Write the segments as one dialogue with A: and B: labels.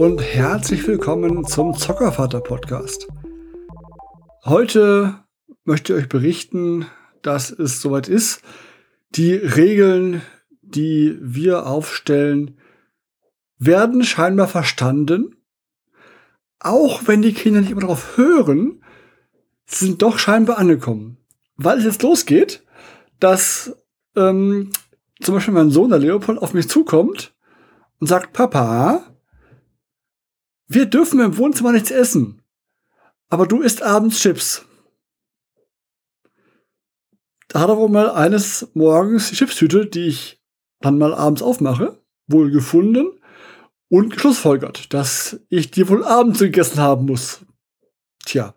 A: und herzlich willkommen zum Zockervater Podcast. Heute möchte ich euch berichten, dass es soweit ist. Die Regeln, die wir aufstellen, werden scheinbar verstanden. Auch wenn die Kinder nicht immer darauf hören, sind doch scheinbar angekommen. Weil es jetzt losgeht, dass ähm, zum Beispiel mein Sohn, der Leopold, auf mich zukommt und sagt, Papa, wir dürfen im Wohnzimmer nichts essen, aber du isst abends Chips. Da hat er wohl mal eines Morgens die Chipstüte, die ich dann mal abends aufmache, wohl gefunden und geschlussfolgert, dass ich die wohl abends gegessen haben muss. Tja.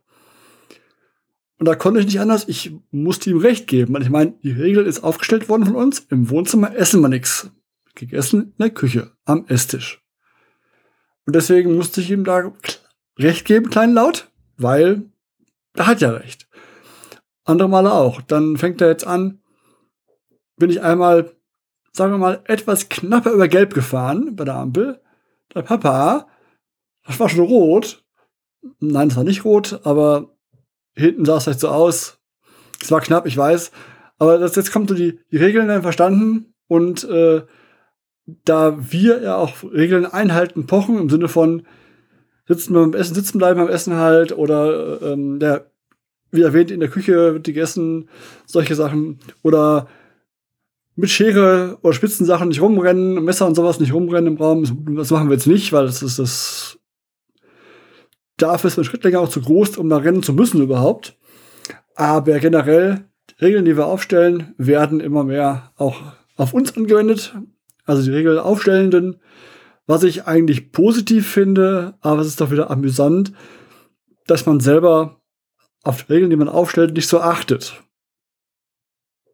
A: Und da konnte ich nicht anders, ich musste ihm recht geben. Ich meine, die Regel ist aufgestellt worden von uns, im Wohnzimmer essen wir nichts. Gegessen in der Küche, am Esstisch. Und deswegen musste ich ihm da recht geben, kleinlaut, weil er hat ja recht. Andere Male auch. Dann fängt er jetzt an, bin ich einmal, sagen wir mal, etwas knapper über Gelb gefahren bei der Ampel. Der Papa, das war schon rot. Nein, es war nicht rot, aber hinten sah es halt so aus. Es war knapp, ich weiß. Aber das, jetzt kommt so die, die Regeln dann verstanden und äh, da wir ja auch Regeln einhalten, pochen im Sinne von sitzen beim Essen, sitzen bleiben beim Essen halt oder ähm, der, wie erwähnt, in der Küche wird gegessen, solche Sachen oder mit Schere oder Spitzensachen nicht rumrennen, Messer und sowas nicht rumrennen im Raum. Das machen wir jetzt nicht, weil das ist das. Dafür ist ein Schritt länger auch zu groß, um da rennen zu müssen überhaupt. Aber generell, die Regeln, die wir aufstellen, werden immer mehr auch auf uns angewendet also die Regel Aufstellenden, was ich eigentlich positiv finde, aber es ist doch wieder amüsant, dass man selber auf die Regeln, die man aufstellt, nicht so achtet.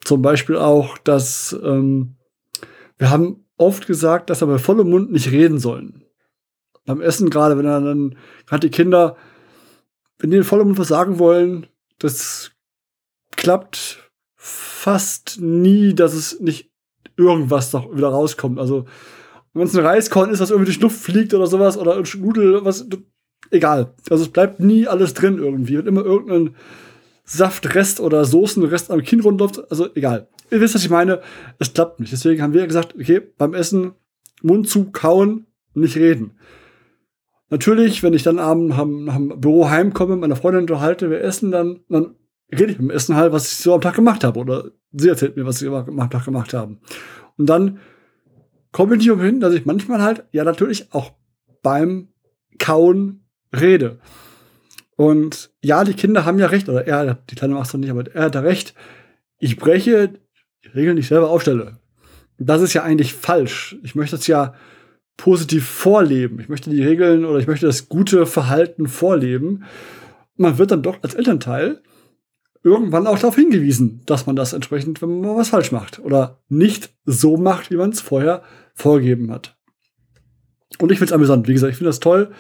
A: Zum Beispiel auch, dass ähm, wir haben oft gesagt, dass wir bei vollem Mund nicht reden sollen. Beim Essen gerade, wenn dann gerade die Kinder, wenn die in vollem Mund was sagen wollen, das klappt fast nie, dass es nicht irgendwas noch wieder rauskommt. Also, wenn es ein Reiskorn ist, was irgendwie durch Luft fliegt oder sowas, oder ein Nudel, was, egal. Also, es bleibt nie alles drin irgendwie. Wenn immer irgendein Saftrest oder Soßenrest am Kinn rundläuft, also egal. Ihr wisst, was ich meine. Es klappt nicht. Deswegen haben wir gesagt, okay, beim Essen Mund zu kauen, nicht reden. Natürlich, wenn ich dann abends am, am Büro heimkomme, mit meiner Freundin unterhalte, wir essen, dann, dann rede ich beim Essen halt, was ich so am Tag gemacht habe. Oder sie erzählt mir, was sie am Tag gemacht haben. Und dann komme ich nicht umhin, dass ich manchmal halt, ja, natürlich auch beim Kauen rede. Und ja, die Kinder haben ja recht, oder er, die Kleine macht es nicht, aber er hat da recht. Ich breche die Regeln, die ich selber aufstelle. Das ist ja eigentlich falsch. Ich möchte es ja positiv vorleben. Ich möchte die Regeln oder ich möchte das gute Verhalten vorleben. Man wird dann doch als Elternteil irgendwann auch darauf hingewiesen, dass man das entsprechend, wenn man was falsch macht oder nicht so macht, wie man es vorher vorgegeben hat. Und ich finde es amüsant. Wie gesagt, ich finde das toll,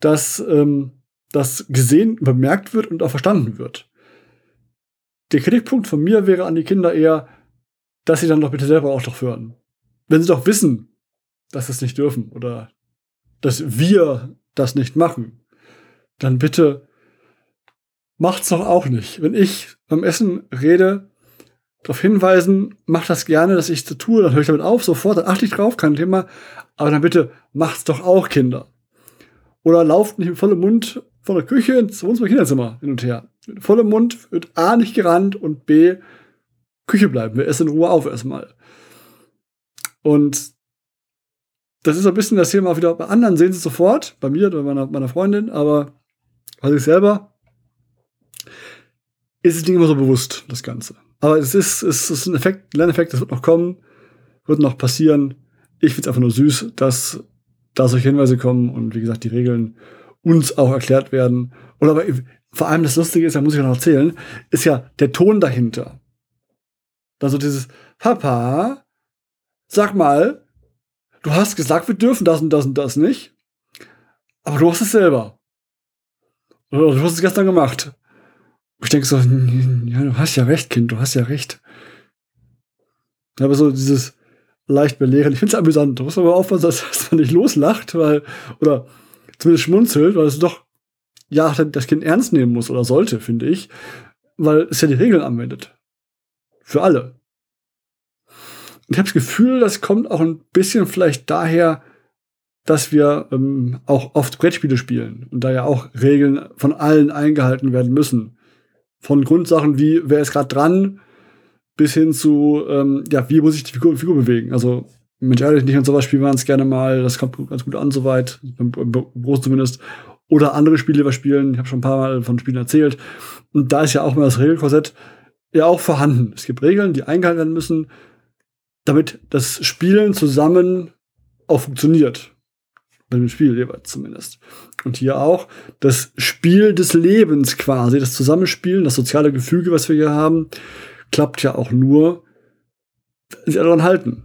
A: dass ähm, das gesehen, bemerkt wird und auch verstanden wird. Der Kritikpunkt von mir wäre an die Kinder eher, dass sie dann doch bitte selber auch doch hören. Wenn sie doch wissen, dass sie es nicht dürfen oder dass wir das nicht machen, dann bitte macht's doch auch nicht. Wenn ich beim Essen rede, darauf hinweisen, macht das gerne, dass ich es tue, dann höre ich damit auf, sofort, dann achte ich drauf, kein Thema. Aber dann bitte macht's doch auch, Kinder. Oder lauft nicht mit vollem Mund von der Küche ins Wohnzimmer Kinderzimmer hin und her. Mit vollem Mund wird A nicht gerannt und B Küche bleiben. Wir essen in Ruhe auf erstmal. Und das ist ein bisschen das Thema wieder bei anderen sehen sie es sofort, bei mir oder meiner, meiner Freundin, aber bei sich selber ist es nicht immer so bewusst, das Ganze. Aber es ist, es ist ein Effekt, Lerneffekt, das wird noch kommen, wird noch passieren. Ich finde es einfach nur süß, dass da solche Hinweise kommen und wie gesagt, die Regeln uns auch erklärt werden. Oder aber vor allem das Lustige ist, da muss ich noch erzählen, ist ja der Ton dahinter. Also dieses Papa, sag mal, du hast gesagt, wir dürfen das und das und das nicht, aber du hast es selber. Oder du hast es gestern gemacht. Ich denke so, ja, du hast ja recht, Kind, du hast ja recht. Aber so dieses, leicht belehren. Ich finde es amüsant. Da muss man aber aufpassen, dass man nicht loslacht, weil, oder zumindest schmunzelt, weil es doch, ja, das Kind ernst nehmen muss oder sollte, finde ich, weil es ja die Regeln anwendet. Für alle. Ich habe das Gefühl, das kommt auch ein bisschen vielleicht daher, dass wir ähm, auch oft Brettspiele spielen und da ja auch Regeln von allen eingehalten werden müssen. Von Grundsachen wie, wer ist gerade dran, bis hin zu, ähm, ja, wie muss ich die Figur, Figur bewegen. Also, Mensch, ehrlich, nicht und sowas spielen wir uns gerne mal, das kommt ganz gut an, soweit, beim Großen zumindest. Oder andere Spiele, die wir spielen, ich habe schon ein paar Mal von Spielen erzählt. Und da ist ja auch mal das Regelkorsett ja auch vorhanden. Es gibt Regeln, die eingehalten werden müssen, damit das Spielen zusammen auch funktioniert. Bei dem Spiel jeweils zumindest. Und hier auch das Spiel des Lebens quasi, das Zusammenspielen, das soziale Gefüge, was wir hier haben, klappt ja auch nur, wenn sie daran halten.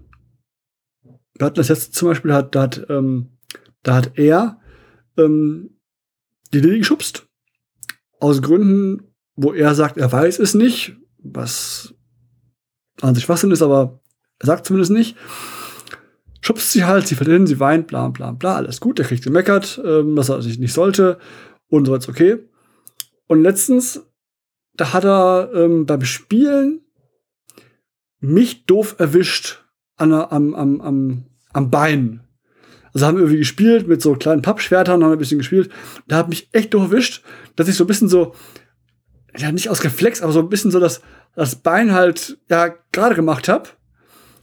A: Wir hatten das jetzt zum Beispiel, hat, da, hat, ähm, da hat er ähm, die Lilly geschubst. Aus Gründen, wo er sagt, er weiß es nicht, was an sich Schwachsinn ist, aber er sagt zumindest nicht schubst sie halt, sie fällt hin, sie weint, bla bla bla, alles gut, der kriegt gemeckert, ähm, dass er sich nicht sollte und so weiter, okay. Und letztens, da hat er ähm, beim Spielen mich doof erwischt an, am, am, am, am Bein. Also haben wir irgendwie gespielt mit so kleinen Pappschwertern, haben ein bisschen gespielt. Da hat mich echt doof erwischt, dass ich so ein bisschen so, ja, nicht aus Reflex, aber so ein bisschen so das, das Bein halt, ja, gerade gemacht habe.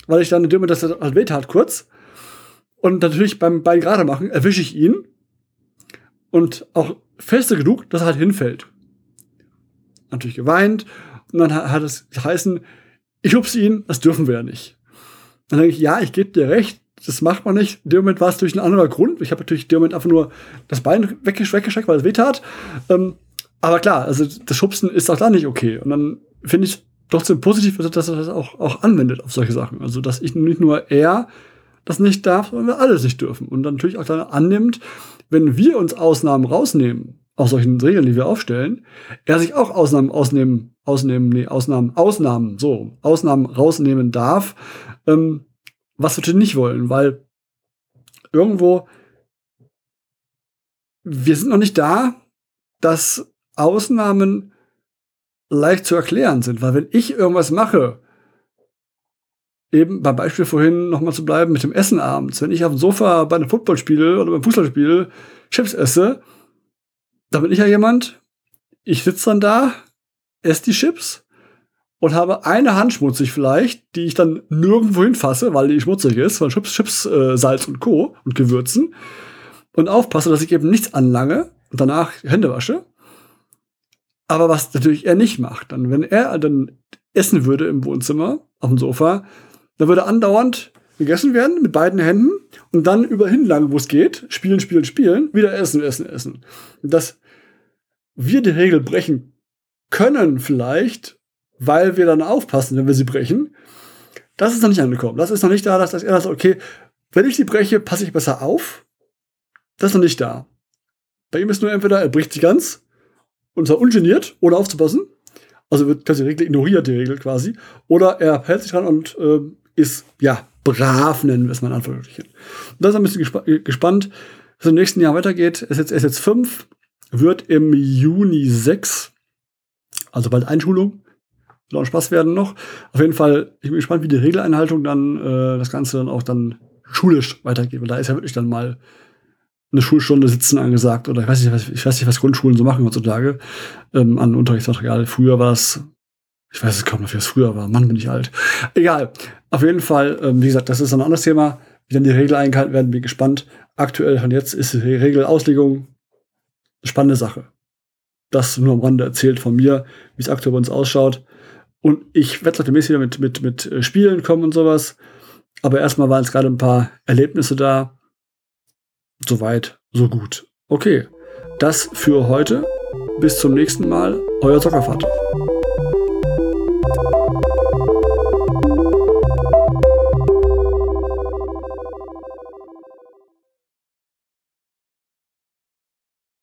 A: Weil ich dann in dem Moment, das halt weh tat kurz. Und natürlich beim Bein gerade machen erwische ich ihn und auch feste genug, dass er halt hinfällt. Natürlich geweint und dann hat es geheißen, ich hupse ihn, das dürfen wir ja nicht. Dann denke ich, ja, ich gebe dir recht, das macht man nicht. In dem Moment war es durch einen anderen Grund. Ich habe natürlich in dem Moment einfach nur das Bein weggeschreckt, weil es weh tat. Ähm, aber klar, also das Schubsen ist auch da nicht okay. Und dann finde ich trotzdem positiv, dass er das auch, auch anwendet auf solche Sachen. Also, dass ich nicht nur er das nicht darf, sondern wir alle nicht dürfen. Und dann natürlich auch dann annimmt, wenn wir uns Ausnahmen rausnehmen, aus solchen Regeln, die wir aufstellen, er sich auch Ausnahmen ausnehmen, ausnehmen, nee, Ausnahmen, Ausnahmen, so, Ausnahmen rausnehmen darf, ähm, was wir nicht wollen, weil irgendwo, wir sind noch nicht da, dass Ausnahmen leicht zu erklären sind, weil wenn ich irgendwas mache, eben beim Beispiel vorhin nochmal zu bleiben mit dem Essen abends. Wenn ich auf dem Sofa bei einem Footballspiel oder beim Fußballspiel Chips esse, dann bin ich ja jemand, ich sitze dann da, esse die Chips und habe eine Hand schmutzig vielleicht, die ich dann nirgendwo hinfasse, weil die schmutzig ist, weil Chips, Chips, äh, Salz und Co. und Gewürzen und aufpasse, dass ich eben nichts anlange und danach Hände wasche. Aber was natürlich er nicht macht, dann wenn er dann essen würde im Wohnzimmer auf dem Sofa, da würde andauernd gegessen werden mit beiden Händen und dann über hinlangen, wo es geht, spielen, spielen, spielen, wieder essen, essen, essen. Dass wir die Regel brechen können vielleicht, weil wir dann aufpassen, wenn wir sie brechen, das ist noch nicht angekommen. Das ist noch nicht da, dass, er sagt, okay, wenn ich sie breche, passe ich besser auf. Das ist noch nicht da. Bei ihm ist nur entweder, er bricht sie ganz und zwar ungeniert, ohne aufzupassen. Also wird die Regel ignoriert, die Regel quasi. Oder er hält sich dran und äh, ist, ja, brav, nennen wir es mal in Anführungsstrichen. Da ist ein bisschen gespa gespannt, was im nächsten Jahr weitergeht. Er ist jetzt, er ist jetzt fünf, wird im Juni sechs, also bald Einschulung. Wird auch Spaß werden noch. Auf jeden Fall, ich bin gespannt, wie die Regeleinhaltung dann, äh, das Ganze dann auch dann schulisch weitergeht. Weil da ist ja wirklich dann mal eine Schulstunde sitzen angesagt oder ich weiß nicht, was, ich weiß nicht, was Grundschulen so machen heutzutage ähm, an Unterrichtsmaterial. Früher war es ich weiß es kaum noch, wie es früher war. Mann, bin ich alt. Egal. Auf jeden Fall, ähm, wie gesagt, das ist ein anderes Thema. Wie dann die Regeln eingehalten werden, bin gespannt. Aktuell von jetzt ist die Regelauslegung eine spannende Sache. Das nur am Rande erzählt von mir, wie es aktuell bei uns ausschaut. Und ich werde demnächst wieder mit, mit, mit äh, Spielen kommen und sowas. Aber erstmal waren es gerade ein paar Erlebnisse da. Soweit, so gut. Okay, das für heute. Bis zum nächsten Mal. Euer Zockervater.